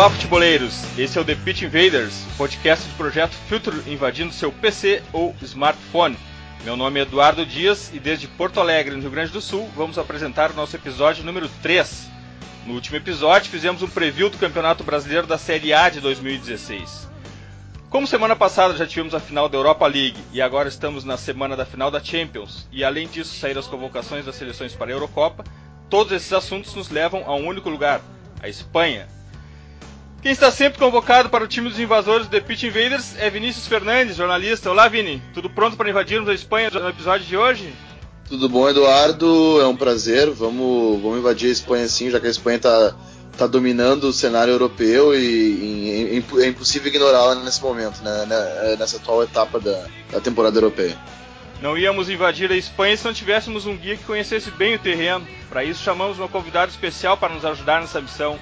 Olá, futeboleiros! Esse é o The Pitch Invaders, podcast do projeto Filtro invadindo seu PC ou smartphone. Meu nome é Eduardo Dias e desde Porto Alegre, no Rio Grande do Sul, vamos apresentar o nosso episódio número 3. No último episódio, fizemos um preview do Campeonato Brasileiro da Série A de 2016. Como semana passada já tivemos a final da Europa League e agora estamos na semana da final da Champions, e além disso saíram as convocações das seleções para a Eurocopa, todos esses assuntos nos levam a um único lugar, a Espanha. Quem está sempre convocado para o time dos invasores do The Pitch Invaders é Vinícius Fernandes, jornalista. Olá, Vini. Tudo pronto para invadirmos a Espanha no episódio de hoje? Tudo bom, Eduardo? É um prazer. Vamos, vamos invadir a Espanha sim, já que a Espanha está tá dominando o cenário europeu e, e, e é impossível ignorá-la nesse momento, né, né, nessa atual etapa da, da temporada europeia. Não íamos invadir a Espanha se não tivéssemos um guia que conhecesse bem o terreno. Para isso, chamamos uma convidada especial para nos ajudar nessa missão.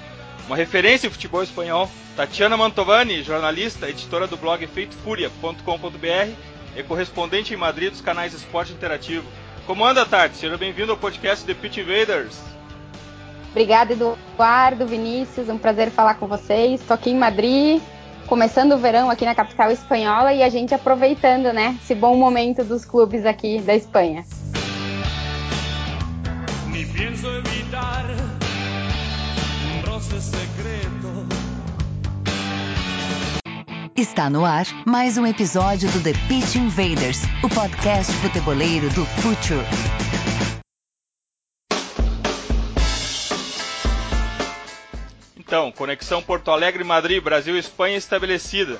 Uma referência em futebol espanhol, Tatiana Mantovani, jornalista, editora do blog efeitofuria.com.br e correspondente em Madrid dos canais Esporte Interativo. Como anda, Tati? Seja bem-vindo ao podcast The Pitch Invaders. Obrigada, Eduardo, Vinícius. Um prazer falar com vocês. Estou aqui em Madrid, começando o verão aqui na capital espanhola e a gente aproveitando, né, esse bom momento dos clubes aqui da Espanha. Está no ar mais um episódio do The Pitch Invaders, o podcast futeboleiro do Future. Então, conexão Porto Alegre, Madrid, Brasil e Espanha estabelecida.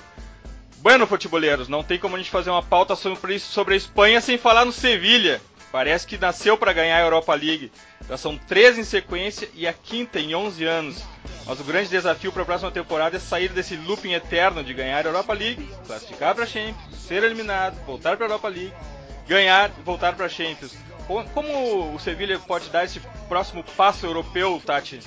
Bueno, futeboleiros, não tem como a gente fazer uma pauta sobre, sobre a Espanha sem falar no Sevilha. Parece que nasceu para ganhar a Europa League. Já são três em sequência e a quinta em 11 anos. Mas o grande desafio para a próxima temporada é sair desse looping eterno de ganhar a Europa League, classificar para a Champions, ser eliminado, voltar para a Europa League, ganhar e voltar para a Champions. Como o Sevilha pode dar esse próximo passo europeu, Tati?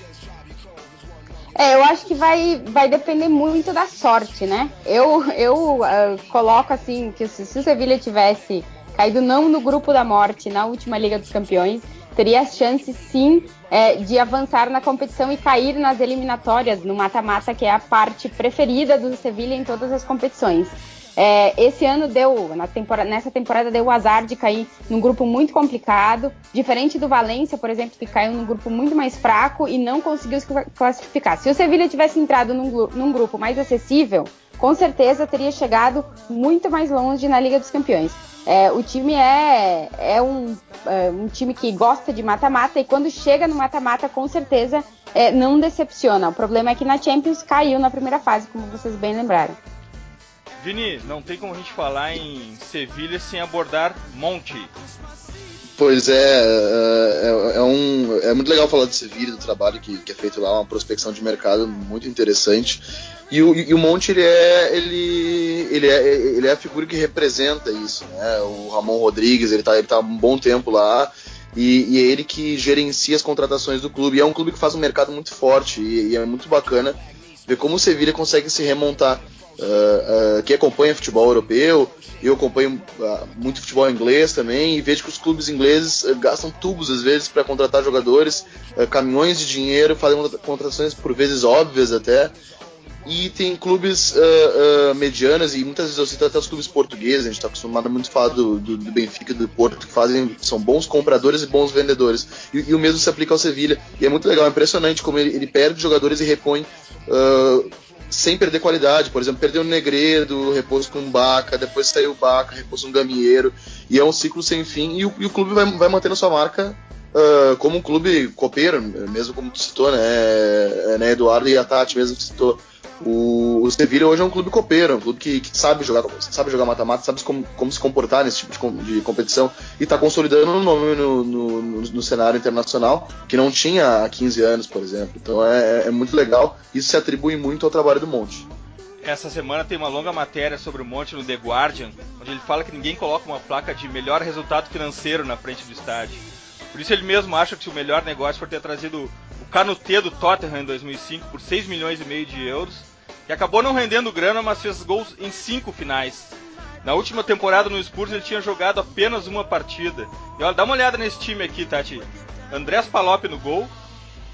É, eu acho que vai, vai depender muito da sorte, né? Eu, eu uh, coloco assim que se, se o Sevilha tivesse caído não no grupo da morte na última Liga dos Campeões, teria a chance sim é, de avançar na competição e cair nas eliminatórias, no mata-mata, que é a parte preferida do Sevilha em todas as competições. É, esse ano deu, temporada, nessa temporada deu o azar de cair num grupo muito complicado, diferente do Valência, por exemplo, que caiu num grupo muito mais fraco e não conseguiu se classificar. Se o Sevilha tivesse entrado num, num grupo mais acessível, com certeza teria chegado muito mais longe na Liga dos Campeões. É, o time é, é, um, é, um, time que gosta de mata-mata e quando chega no mata-mata, com certeza é, não decepciona. O problema é que na Champions caiu na primeira fase, como vocês bem lembraram. Vini, não tem como a gente falar em Sevilha sem abordar Monte. Pois é, é, é, um, é muito legal falar de Sevilha, do trabalho que, que, é feito lá, uma prospecção de mercado muito interessante. E o, e o Monte ele é, ele, ele, é, ele é a figura que representa isso, né? O Ramon Rodrigues, ele está ele tá um bom tempo lá. E, e, é ele que gerencia as contratações do clube. E é um clube que faz um mercado muito forte e, e é muito bacana ver como o Sevilha consegue se remontar uh, uh, que acompanha futebol europeu, eu acompanho uh, muito futebol inglês também, e vejo que os clubes ingleses gastam tubos às vezes para contratar jogadores, caminhões de dinheiro, fazem contratações por vezes óbvias até. E tem clubes medianos, e muitas vezes eu cito até os clubes portugueses, a gente está acostumado a muito falar do, do, do, Benfica e do Porto, que fazem, são bons compradores e bons vendedores. E, e o mesmo se aplica ao Sevilha. E é muito legal, é impressionante como ele, ele perde jogadores e repõe Uh, sem perder qualidade. Por exemplo, perdeu o Negredo, repouso com o Baca, depois saiu o Baca, repouso um Gamieiro, e é um ciclo sem fim, e o, e o clube vai, vai mantendo sua marca uh, como um clube copeiro, mesmo como tu citou, né, é, né Eduardo e a Tati mesmo citou. O, o Sevilla hoje é um clube copeiro, é um clube que, que sabe jogar sabe jogar mata-mata, sabe como, como, se comportar nesse tipo de, de competição e está consolidando um nome no, no, no, no, cenário internacional que não tinha há 15 anos, por exemplo. Então é, é muito legal. Isso se atribui muito ao trabalho do Monte. Essa semana tem uma longa matéria sobre o Monte no The Guardian, onde ele fala que ninguém coloca uma placa de melhor resultado financeiro na frente do estádio. Por isso ele mesmo acha que o melhor negócio foi ter trazido o Canutê do Tottenham em 2005 por 6 milhões e meio de euros que acabou não rendendo grana, mas fez gols em cinco finais. Na última temporada no Spurs ele tinha jogado apenas uma partida. E olha, dá uma olhada nesse time aqui, Tati. Andrés Palop no gol,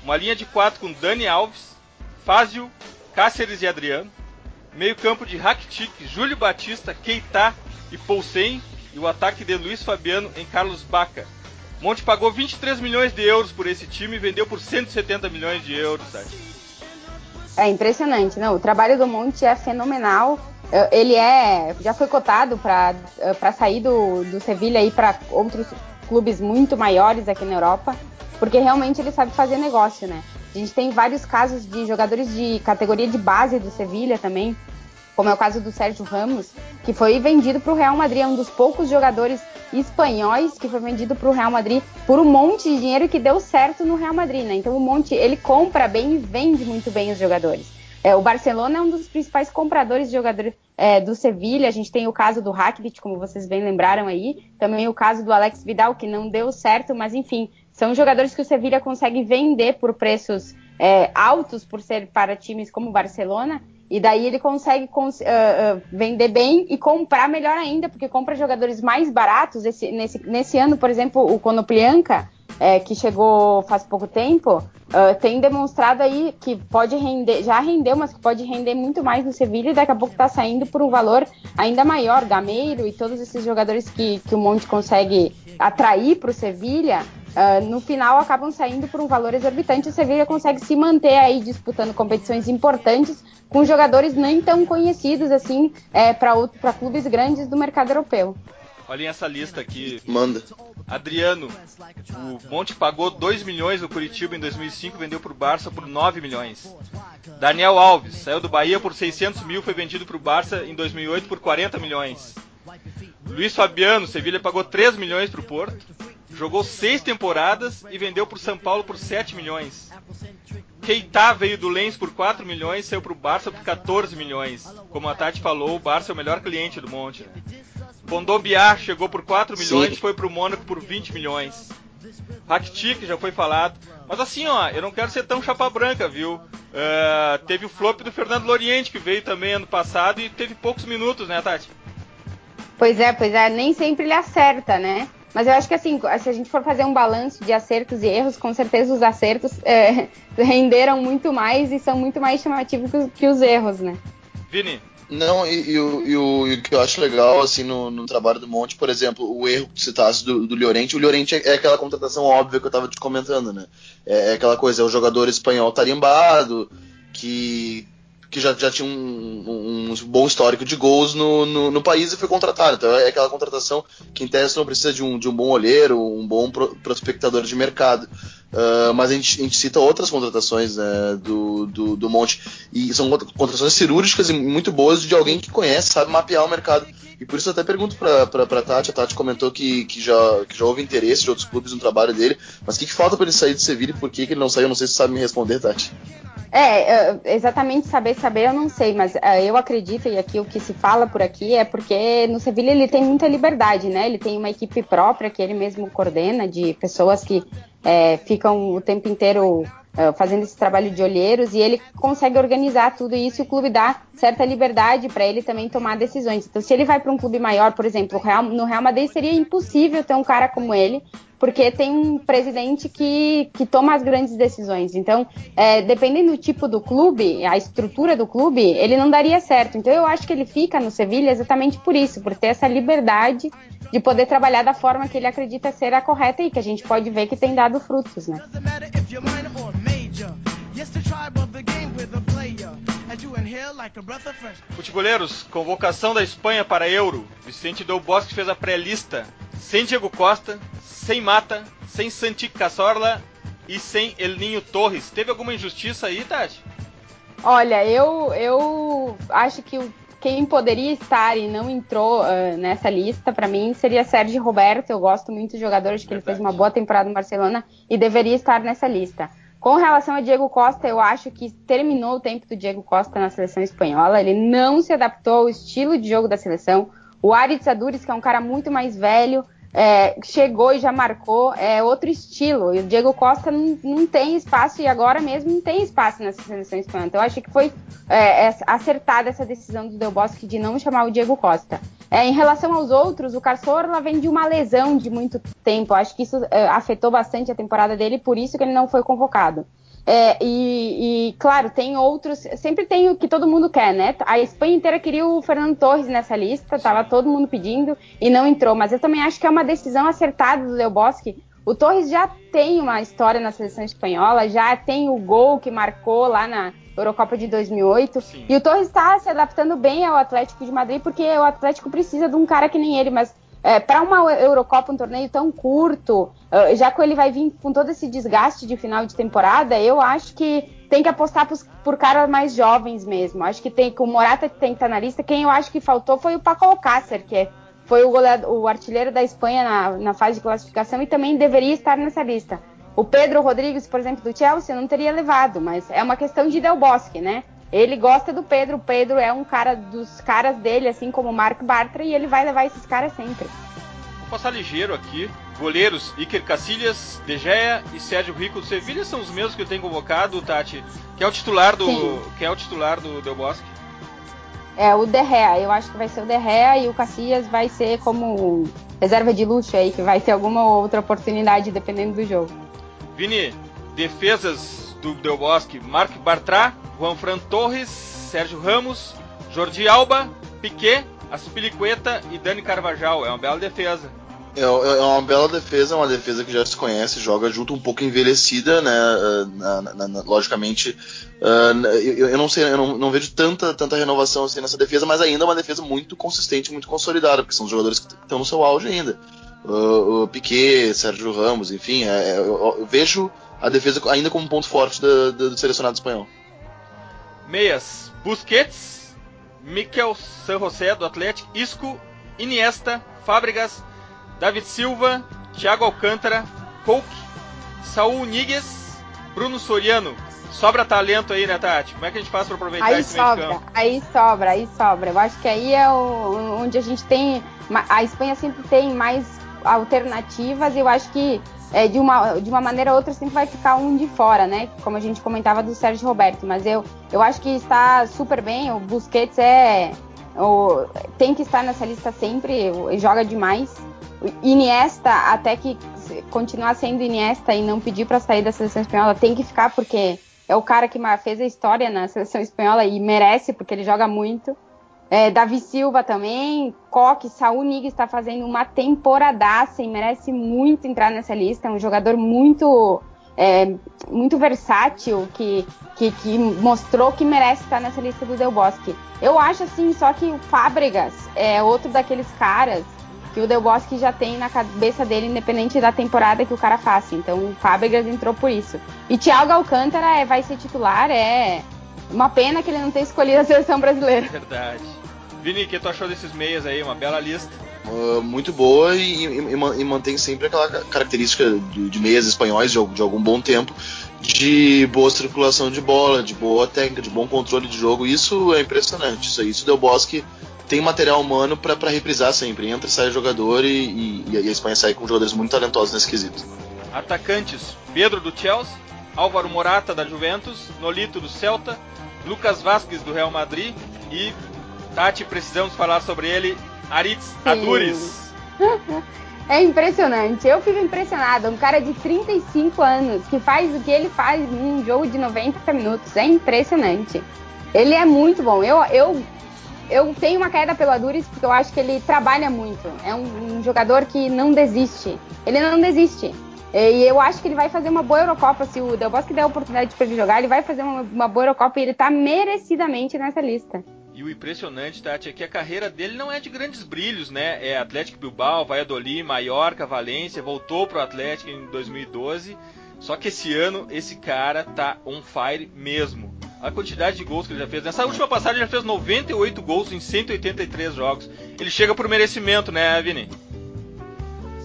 uma linha de quatro com Dani Alves, Fázio, Cáceres e Adriano. Meio campo de Rakitic, Júlio Batista, Keita e Poulsen. E o ataque de Luiz Fabiano em Carlos Baca. Monte pagou 23 milhões de euros por esse time e vendeu por 170 milhões de euros, Tati. É impressionante, não? O trabalho do Monte é fenomenal. Ele é, já foi cotado para sair do, do Sevilha e para outros clubes muito maiores aqui na Europa, porque realmente ele sabe fazer negócio, né? A gente tem vários casos de jogadores de categoria de base do Sevilha também, como é o caso do Sérgio Ramos, que foi vendido para o Real Madrid, é um dos poucos jogadores espanhóis que foi vendido para o Real Madrid por um monte de dinheiro que deu certo no Real Madrid, né? Então o Monte ele compra bem e vende muito bem os jogadores. É, o Barcelona é um dos principais compradores de jogadores é, do Sevilha. A gente tem o caso do Rakitic, como vocês bem lembraram aí. Também o caso do Alex Vidal, que não deu certo, mas enfim, são jogadores que o Sevilha consegue vender por preços é, altos por ser para times como o Barcelona e daí ele consegue cons uh, uh, vender bem e comprar melhor ainda, porque compra jogadores mais baratos. Esse, nesse, nesse ano, por exemplo, o Konoplyanka, é, que chegou faz pouco tempo, uh, tem demonstrado aí que pode render, já rendeu, mas que pode render muito mais no Sevilha e daqui a pouco está saindo por um valor ainda maior. Gameiro e todos esses jogadores que, que o Monte consegue atrair para o Sevilha Uh, no final acabam saindo por um valor exorbitante. O Sevilla consegue se manter aí disputando competições importantes com jogadores nem tão conhecidos assim é, para clubes grandes do mercado europeu. Olhem essa lista aqui. Manda. Adriano, o Monte pagou 2 milhões no Curitiba em 2005 vendeu para o Barça por 9 milhões. Daniel Alves, saiu do Bahia por 600 mil, foi vendido para o Barça em 2008 por 40 milhões. Luiz Fabiano, Sevilha pagou 3 milhões para o Porto. Jogou seis temporadas e vendeu para o São Paulo por 7 milhões. Keita veio do Lens por 4 milhões e saiu para o Barça por 14 milhões. Como a Tati falou, o Barça é o melhor cliente do Monte. Né? Bondombiar chegou por 4 milhões e foi para o Mônaco por 20 milhões. Rakitic já foi falado. Mas assim, ó, eu não quero ser tão chapa branca, viu? Uh, teve o flop do Fernando Loriente, que veio também ano passado e teve poucos minutos, né, Tati? Pois é, pois é, nem sempre ele acerta, né? Mas eu acho que assim, se a gente for fazer um balanço de acertos e erros, com certeza os acertos é, renderam muito mais e são muito mais chamativos que os erros, né? Vini. Não, e, e, o, e, o, e, o, que eu acho legal, assim, no, no, trabalho do Monte, por exemplo, o erro que citasse do, do Llorente, o Llorente é, é, aquela contratação óbvia que eu tava te comentando, né? É, é aquela coisa, é o jogador espanhol tarimbado, que que já, já tinha um, um, bom histórico de gols no, no, no, país e foi contratado. Então é aquela contratação que em tese não precisa de um, de um bom olheiro, um bom pro, prospectador de mercado. Uh, mas a gente, a gente, cita outras contratações né, do, do, do, Monte e são contratações cirúrgicas e muito boas de alguém que conhece, sabe mapear o mercado. E por isso eu até pergunto para a Tati, a Tati comentou que, que, já, que já houve interesse de outros clubes no trabalho dele, mas o que, que falta para ele sair de Sevilha e por que, que ele não saiu? Não sei se você sabe me responder, Tati. É, é, exatamente saber saber eu não sei, mas uh, eu acredito, e aqui o que se fala por aqui é porque no Sevilha ele tem muita liberdade, né? Ele tem uma equipe própria que ele mesmo coordena, de pessoas que é, ficam o tempo inteiro uh, fazendo esse trabalho de olheiros e ele consegue organizar tudo isso e o clube dá certa liberdade para ele também tomar decisões. Então, se ele vai para um clube maior, por exemplo, no Real Madrid seria impossível ter um cara como ele porque tem um presidente que, que toma as grandes decisões. Então, é, dependendo do tipo do clube, a estrutura do clube, ele não daria certo. Então, eu acho que ele fica no Sevilha exatamente por isso, por ter essa liberdade de poder trabalhar da forma que ele acredita ser a correta e que a gente pode ver que tem dado frutos, né? Futeboleiros, convocação da Espanha para Euro. Vicente Del Bosque fez a pré-lista. Sem Diego Costa, sem Mata, sem Santi Cazorla e sem El Ninho Torres. Teve alguma injustiça aí, Tati? Olha, eu, eu acho que quem poderia estar e não entrou uh, nessa lista, para mim, seria Sérgio Roberto. Eu gosto muito do jogador, acho que Verdade. ele fez uma boa temporada no Barcelona e deveria estar nessa lista. Com relação a Diego Costa, eu acho que terminou o tempo do Diego Costa na seleção espanhola. Ele não se adaptou ao estilo de jogo da seleção. O Aritz Adures, que é um cara muito mais velho, é, chegou e já marcou, é outro estilo. E o Diego Costa não, não, tem espaço e agora mesmo não tem espaço nessa seleção espanhola. Então eu acho que foi é, acertada essa decisão do Del Bosque de não chamar o Diego Costa. É, em relação aos outros, o Cazorla vem de uma lesão de muito tempo. Acho que isso é, afetou bastante a temporada dele, por isso que ele não foi convocado. É, e, e, claro, tem outros. Sempre tem o que todo mundo quer, né? A Espanha inteira queria o Fernando Torres nessa lista, tava todo mundo pedindo e não entrou. Mas eu também acho que é uma decisão acertada do Del Bosque. O Torres já tem uma história na seleção espanhola, já tem o gol que marcou lá na Eurocopa de 2008. Sim. E o Torres está se adaptando bem ao Atlético de Madrid, porque o Atlético precisa de um cara que nem ele, mas é, para uma Eurocopa, um torneio tão curto, uh, já que ele vai vir com todo esse desgaste de final de temporada, eu acho que tem que apostar por, caras mais jovens mesmo. Acho que tem que o Morata tem que estar tá na lista. Quem eu acho que faltou foi o Paco Alcácer, que é, foi o, o artilheiro da Espanha na, na fase de classificação e também deveria estar nessa lista. O Pedro Rodrigues, por exemplo, do Chelsea, não teria levado, mas é uma questão de Del Bosque, né? Ele gosta do Pedro, o Pedro é um cara dos caras dele, assim como o Mark Bartra, e ele vai levar esses caras sempre. Vou passar ligeiro aqui. Goleiros Iker Casillas, De Gea e Sérgio Rico do Sevilha são os mesmos que ele tem convocado, Tati, que é o titular do, que é o titular do Del Bosque. É o De Gea, eu acho que vai ser o De Gea e o Casillas vai ser como reserva de luxo aí, que vai ter alguma outra oportunidade dependendo do jogo. Vini, defesas do Del Bosque, Mark Bartra, Juan Fran Torres, Sérgio Ramos, Jordi Alba, Piquet, Aspilicueta e Dani Carvajal. É uma bela defesa. É, é, uma bela defesa, uma defesa que já se conhece, joga junto um pouco envelhecida, né? Uh, na, na, na, logicamente, uh, eu, eu, não sei, eu não, não, vejo tanta, tanta renovação assim nessa defesa, mas ainda é uma defesa muito consistente, muito consolidada, porque são os jogadores que estão no seu auge ainda. Uh, o Piquet, Sérgio Ramos, enfim, é, eu, eu, vejo a defesa ainda como um ponto forte do, do, do selecionado espanhol. Meias, Busquets, Miquel San José do Atlético, Isco, Iniesta, Fábregas, David Silva, Thiago Alcântara, Coke, Saul Níguez, Bruno Soriano. Sobra talento aí, né, Tati? Como é que a gente faz para aproveitar aí esse sobra? Aí sobra, aí sobra. Eu acho que aí é o, onde a gente tem. A Espanha sempre tem mais alternativas e eu acho que é, de, uma, de uma maneira ou outra sempre vai ficar um de fora, né? Como a gente comentava do Sérgio Roberto. Mas eu, eu acho que está super bem. O Busquets é. O, tem que estar nessa lista sempre, joga demais. Iniesta, até que continuar sendo Iniesta e não pedir para sair da seleção espanhola, tem que ficar porque é o cara que fez a história na seleção espanhola e merece, porque ele joga muito. É, Davi Silva também, Coque, Saul Nigues está fazendo uma temporadaça e merece muito entrar nessa lista. É um jogador muito é, muito versátil que, que, que, mostrou que merece estar nessa lista do Del Bosque. Eu acho assim, só que o Fábregas é outro daqueles caras que o Del Bosque já tem na cabeça dele, independente da temporada que o cara faça. Então o Fábregas entrou por isso. E Thiago Alcântara é, vai ser titular, é uma pena que ele não tenha escolhido a seleção brasileira. Verdade. Vini, o que tu achou desses meias aí? Uma bela lista. Uh, muito boa e, e, e, mantém sempre aquela característica de, de meias espanhóis de, de, algum bom tempo de boa circulação de bola, de boa técnica, de bom controle de jogo. Isso é impressionante. Isso, isso Del Bosque tem material humano para reprisar sempre. Entra e sai jogador e, e, a Espanha sai com jogadores muito talentosos nesse quesito. Atacantes: Pedro do Chelsea, Álvaro Morata da Juventus, Nolito do Celta, Lucas Vasquez do Real Madrid e Tati, precisamos falar sobre ele. Aritz Adures. É impressionante. Eu fico impressionada. Um cara de 35 anos que faz o que ele faz num jogo de 90 minutos. É impressionante. Ele é muito bom. Eu, eu, eu tenho uma queda pelo Adures porque eu acho que ele trabalha muito. É um, um jogador que não desiste. Ele não desiste. E eu acho que ele vai fazer uma boa Eurocopa. Se o Del Bosque der a oportunidade para ele jogar, ele vai fazer uma, uma boa Eurocopa e ele está merecidamente nessa lista. E o impressionante, Tati, é que a carreira dele não é de grandes brilhos, né? É Atlético Bilbao, Valladolid, Mallorca, Valência, voltou pro Atlético em 2012. Só que esse ano esse cara tá on fire mesmo. A quantidade de gols que ele já fez. Nessa última passagem ele já fez 98 gols em 183 jogos. Ele chega por merecimento, né, Vini?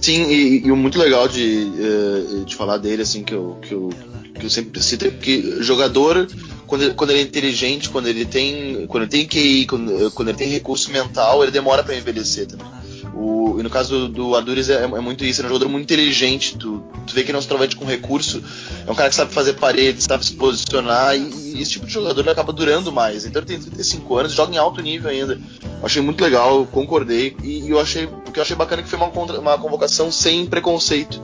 Sim, e, e o muito legal de, eh, de falar dele, assim, que eu, que eu, que eu sempre cito, é que jogador quando, quando ele é inteligente, quando ele tem, quando ele tem QI, quando, quando ele tem recurso mental, ele demora para envelhecer também. O, e no caso do, do Adures é, é, muito isso, ele é um jogador muito inteligente. Tu, tu vê que ele é um centroavante com recurso, é um cara que sabe fazer paredes, sabe se posicionar, e, e, esse tipo de jogador acaba durando mais. Então ele tem 35 anos, joga em alto nível ainda. Achei muito legal, concordei, e, e eu achei o que eu achei bacana é que foi uma, uma convocação sem preconceito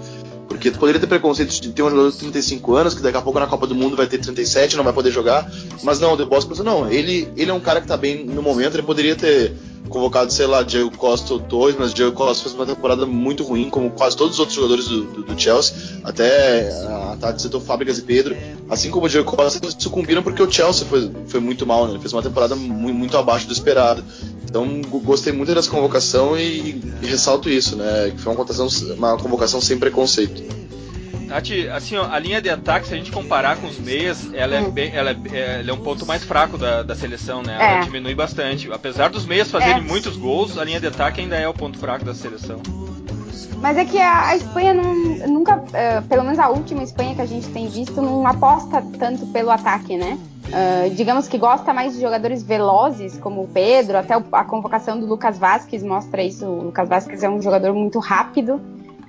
Porque tu poderia ter preconceito de ter um jogador de 35 anos, que daqui a pouco na Copa do Mundo vai ter 37 não vai poder jogar. Mas não, o De pensou, não, ele, ele é um cara que tá bem no momento, ele poderia ter convocado, sei lá, Diego Costa ou dois, mas Diego Costa fez uma temporada muito ruim, como quase todos os outros jogadores do, do, do Chelsea, até a Tati citou Fábricas e Pedro, assim como o Diego Costa, sucumbiram porque o Chelsea foi, foi muito mal, né? ele fez uma temporada muito, muito abaixo do esperado. Então gostei muito dessa convocação e, e ressalto isso, né? Que foi uma uma convocação sem preconceito. Assim, ó, a linha de ataque, se a gente comparar com os meias, ela é, hum. bem, ela é, ela é um ponto mais fraco da, da seleção, né? Ela é. diminui bastante. Apesar dos meias fazerem é. muitos gols, a linha de ataque ainda é o ponto fraco da seleção. Mas é que a, a Espanha não, nunca, uh, pelo menos a última Espanha que a gente tem visto, não aposta tanto pelo ataque, né? Uh, digamos que gosta mais de jogadores velozes, como o Pedro, até a convocação do Lucas Vasquez mostra isso. O Lucas Vasquez é um jogador muito rápido.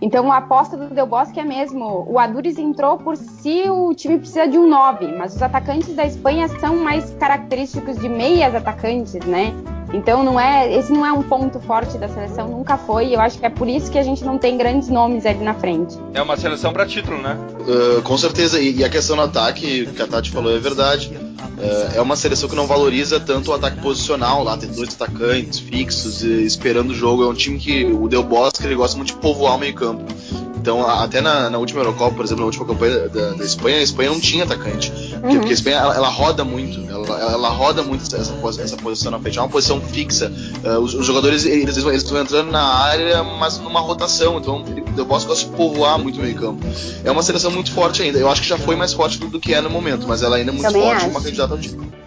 Então a aposta do Del Bosque é mesmo. O Adures entrou por si o time precisa de um 9, mas os atacantes da Espanha são mais característicos de meias atacantes, né? Então não é, esse não é um ponto forte da seleção, nunca foi. Eu acho que é por isso que a gente não tem grandes nomes ali na frente. É uma seleção para título, né? Uh, com certeza. E, e, a questão do ataque, que a Tati falou, é verdade. Uh, é uma seleção que não valoriza tanto o ataque posicional, lá tem dois atacantes fixos esperando o jogo. É um time que o Del Bosque ele gosta muito de povoar o meio campo. Então, até na, na, última Eurocopa, por exemplo, na última campanha da, da Espanha, a Espanha não tinha atacante. Porque, uhum. porque a Espanha ela, ela roda muito, ela, ela, roda muito essa, essa posição na frente, é uma posição fixa. Uh, os, os, jogadores eles, eles estão entrando na área, mas numa rotação. Então, eu posso de povoar muito o meio campo. É uma seleção muito forte ainda. Eu acho que já foi mais forte do, do que é no momento, mas ela ainda é muito Também forte, acho. uma candidata ao título.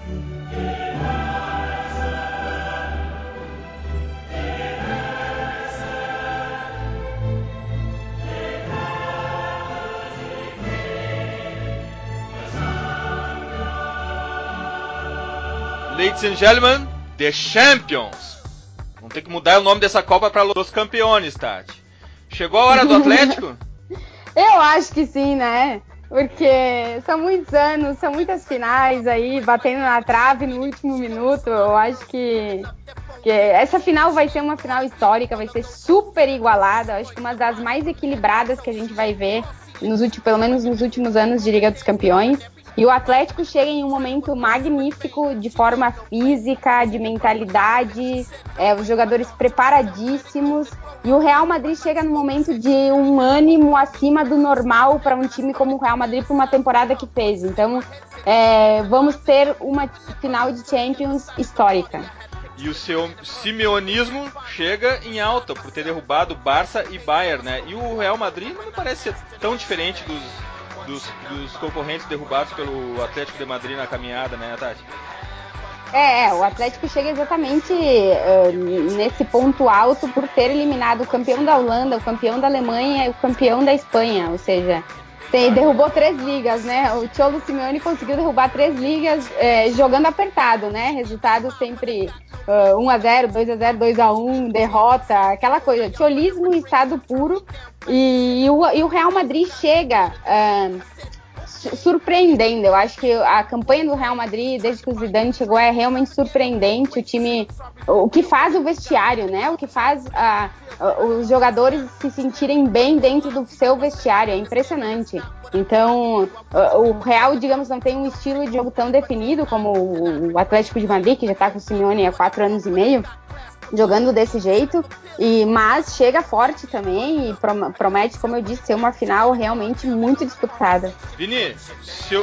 Ladies and gentlemen, The Champions. Vamos ter que mudar o nome dessa Copa para Los Campeones, Tati. Chegou a hora do Atlético? Eu acho que sim, né? Porque são muitos anos, são muitas finais aí, batendo na trave no último minuto. Eu acho que, que essa final vai ser uma final histórica, vai ser super igualada. Eu acho que uma das mais equilibradas que a gente vai ver, nos últimos, pelo menos nos últimos anos de Liga dos Campeões. E o Atlético chega em um momento magnífico de forma física, de mentalidade, é, os jogadores preparadíssimos. E o Real Madrid chega no momento de um ânimo acima do normal para um time como o Real Madrid por uma temporada que fez. Então, é, vamos ter uma final de Champions histórica. E o seu simeonismo chega em alta por ter derrubado Barça e Bayern, né? E o Real Madrid não parece ser tão diferente dos dos, dos concorrentes derrubados pelo Atlético de Madrid na caminhada, né, Tati? É, é, o Atlético chega exatamente uh, nesse ponto alto por ter eliminado o campeão da Holanda, o campeão da Alemanha e o campeão da Espanha, ou seja, tem, derrubou três ligas, né? O Cholo Simeone conseguiu derrubar três ligas é, jogando apertado, né? Resultado sempre uh, 1x0, 2x0, 2x1, derrota, aquela coisa. Cholismo em estado puro. E, e, o, e o, Real Madrid chega uh, surpreendendo. Eu acho que a campanha do Real Madrid, desde que o Zidane chegou, é realmente surpreendente. O time, o que faz o vestiário, né? O que faz uh, os jogadores se sentirem bem dentro do seu vestiário. É impressionante. Então, o Real, digamos, não tem um estilo de jogo tão definido como o Atlético de Madrid, que já está com o Simeone há quatro anos e meio jogando desse jeito. E mas chega forte também e promete, como eu disse, ser uma final realmente muito disputada. Vini,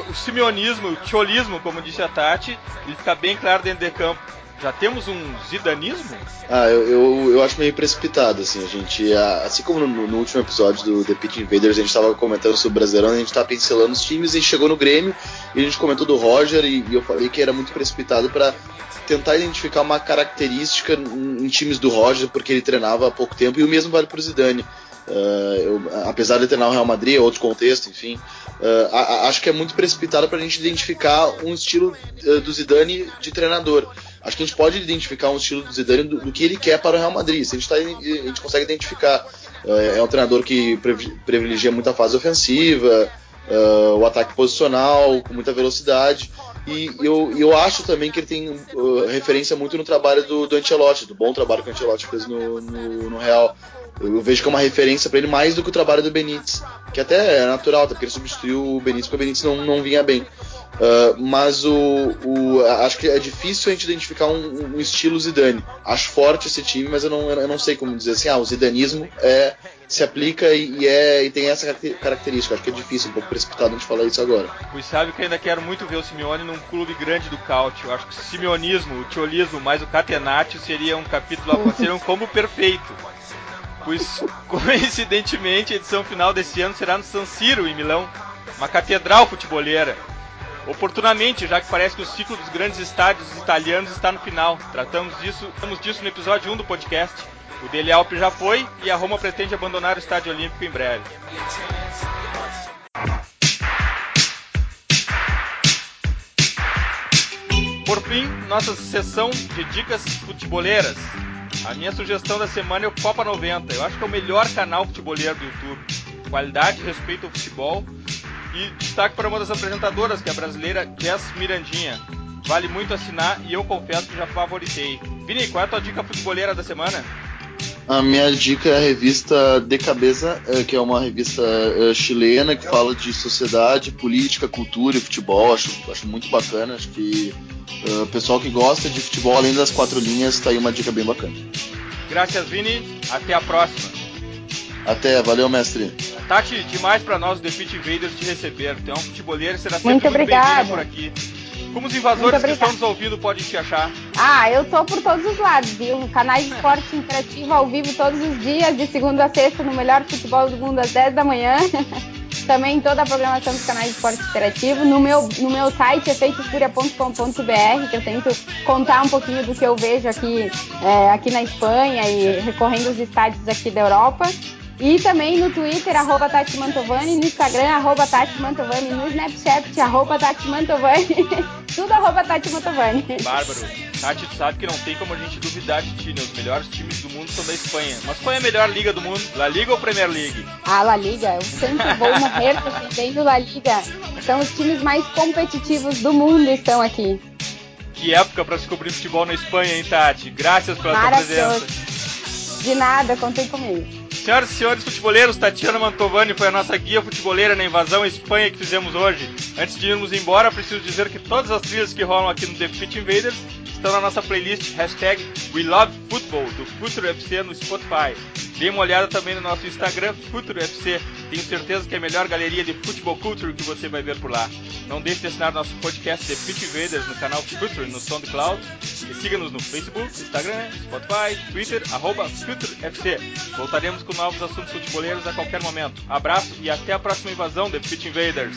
o simeonismo, o tcholismo, como disse a Tati, ele fica bem claro dentro de campo. Já temos um zidanismo? Ah, eu, eu, eu, acho meio precipitado, assim, a gente, assim como no, no último episódio do The Pitch Invaders, a gente estava comentando sobre o Brasileirão, a gente estava pincelando os times, e chegou no Grêmio, e a gente comentou do Roger, e, e eu falei que era muito precipitado para tentar identificar uma característica em, em times do Roger, porque ele treinava há pouco tempo, e o mesmo vale para o Zidane. Uh, eu, apesar de treinar o Real Madrid, é outro contexto, enfim, uh, a, a, acho que é muito precipitado para a gente identificar um estilo uh, do Zidane de treinador. Acho que a gente pode identificar um estilo do Zidane do, do que ele quer para o Real Madrid. Se a gente, tá, a gente consegue identificar. é um treinador que privilegia muito a fase ofensiva, o ataque posicional, com muita velocidade. E eu, eu acho também que ele tem uh, referência muito no trabalho do, do Ancelotti, do bom trabalho que o Ancelotti fez no, no, no Real. Eu, vejo que é uma referência para ele mais do que o trabalho do Benítez. que até é natural, até porque ele substituiu o Benítez, porque o Benítez não, não vinha bem. Uh, mas o, o, acho que é difícil a gente identificar um, um, estilo Zidane. Acho forte esse time, mas eu não, eu não sei como dizer assim. Ah, o zidanismo é, se aplica e, é, e tem essa característica. Acho que é difícil, um pouco precipitado a gente falar isso agora. Pois sabe que ainda quero muito ver o Simeone num clube grande do Caute. Eu acho que o simeonismo, o tiolismo mais o catenatio seria um capítulo, seria um combo perfeito. Pois, coincidentemente, a edição final desse ano será no San Siro, em Milão. Uma catedral futeboleira. Oportunamente, já que parece que o ciclo dos grandes estádios italianos está no final. Tratamos disso, tratamos disso no episódio 1 do podcast. O Dele Alpe já foi e a Roma pretende abandonar o Estádio Olímpico em breve. Por fim, nossa sessão de dicas futeboleiras. A minha sugestão da semana é o Copa 90. Eu acho que é o melhor canal futeboleiro do YouTube. Qualidade, respeito ao futebol e destaque para uma das apresentadoras, que é a brasileira Jess Mirandinha. Vale muito assinar e eu confesso que já favoritei. Vini, qual é a tua dica futebolera da semana? A minha dica é a revista De Cabeça, é, que é uma revista é, chilena que fala de sociedade, política, cultura e futebol. Acho, acho muito bacana. Acho que o uh, pessoal que gosta de futebol, além das quatro linhas, está aí uma dica bem bacana. Graças, Vini. Até a próxima. Até, valeu, mestre. Tati, demais para nós, o The Pit Invaders, te receber. É um futebolero será sempre muito, muito bem-vindo por aqui. Como os invasores que estão nos ouvindo podem te achar? Ah, eu tô por todos os lados, viu? Canais de esporte interativo ao vivo todos os dias, de segunda a sexta, no melhor futebol do mundo às 10 da manhã. Também toda a programação dos canais de esporte interativo. No meu, no meu site é feitofuria.com.br, que eu tento contar um pouquinho do que eu vejo aqui, é, aqui na Espanha e recorrendo aos estádios aqui da Europa. E também no Twitter, arroba Tati Mantovani, no Instagram, arroba Tati Mantovani, no Snapchat, arroba Tati Mantovani, tudo arroba Tati Mantovani. Bárbaro, Tati, tu sabe que não tem como a gente duvidar de ti, né? Os melhores times do mundo são da Espanha. Mas qual é a melhor liga do mundo? La Liga ou Premier League? Ah, La Liga, eu sempre vou morrer defendendo La Liga. São os times mais competitivos do mundo estão aqui. Que época para descobrir futebol na Espanha, hein, Tati? Graças pela tua presença. De nada, contem comigo. Senhoras e senhores futeboleiros, Tatiana Mantovani foi a nossa guia futeboleira na invasão à Espanha que fizemos hoje. Antes de irmos embora, preciso dizer que todas as trilhas que rolam aqui no The Invaders estão na nossa playlist hashtag WeLoveFootball do Futuro FC no Spotify. Dê uma olhada também no nosso Instagram, Futuro FC. Tenho certeza que é a melhor galeria de futebol culture que você vai ver por lá. Não deixe de assinar nosso podcast The Pit Invaders no canal Future no SoundCloud e siga-nos no Facebook, Instagram, Spotify, Twitter, arroba FC. Voltaremos com novos assuntos futeboleiros a qualquer momento. Abraço e até a próxima invasão The Pit Invaders.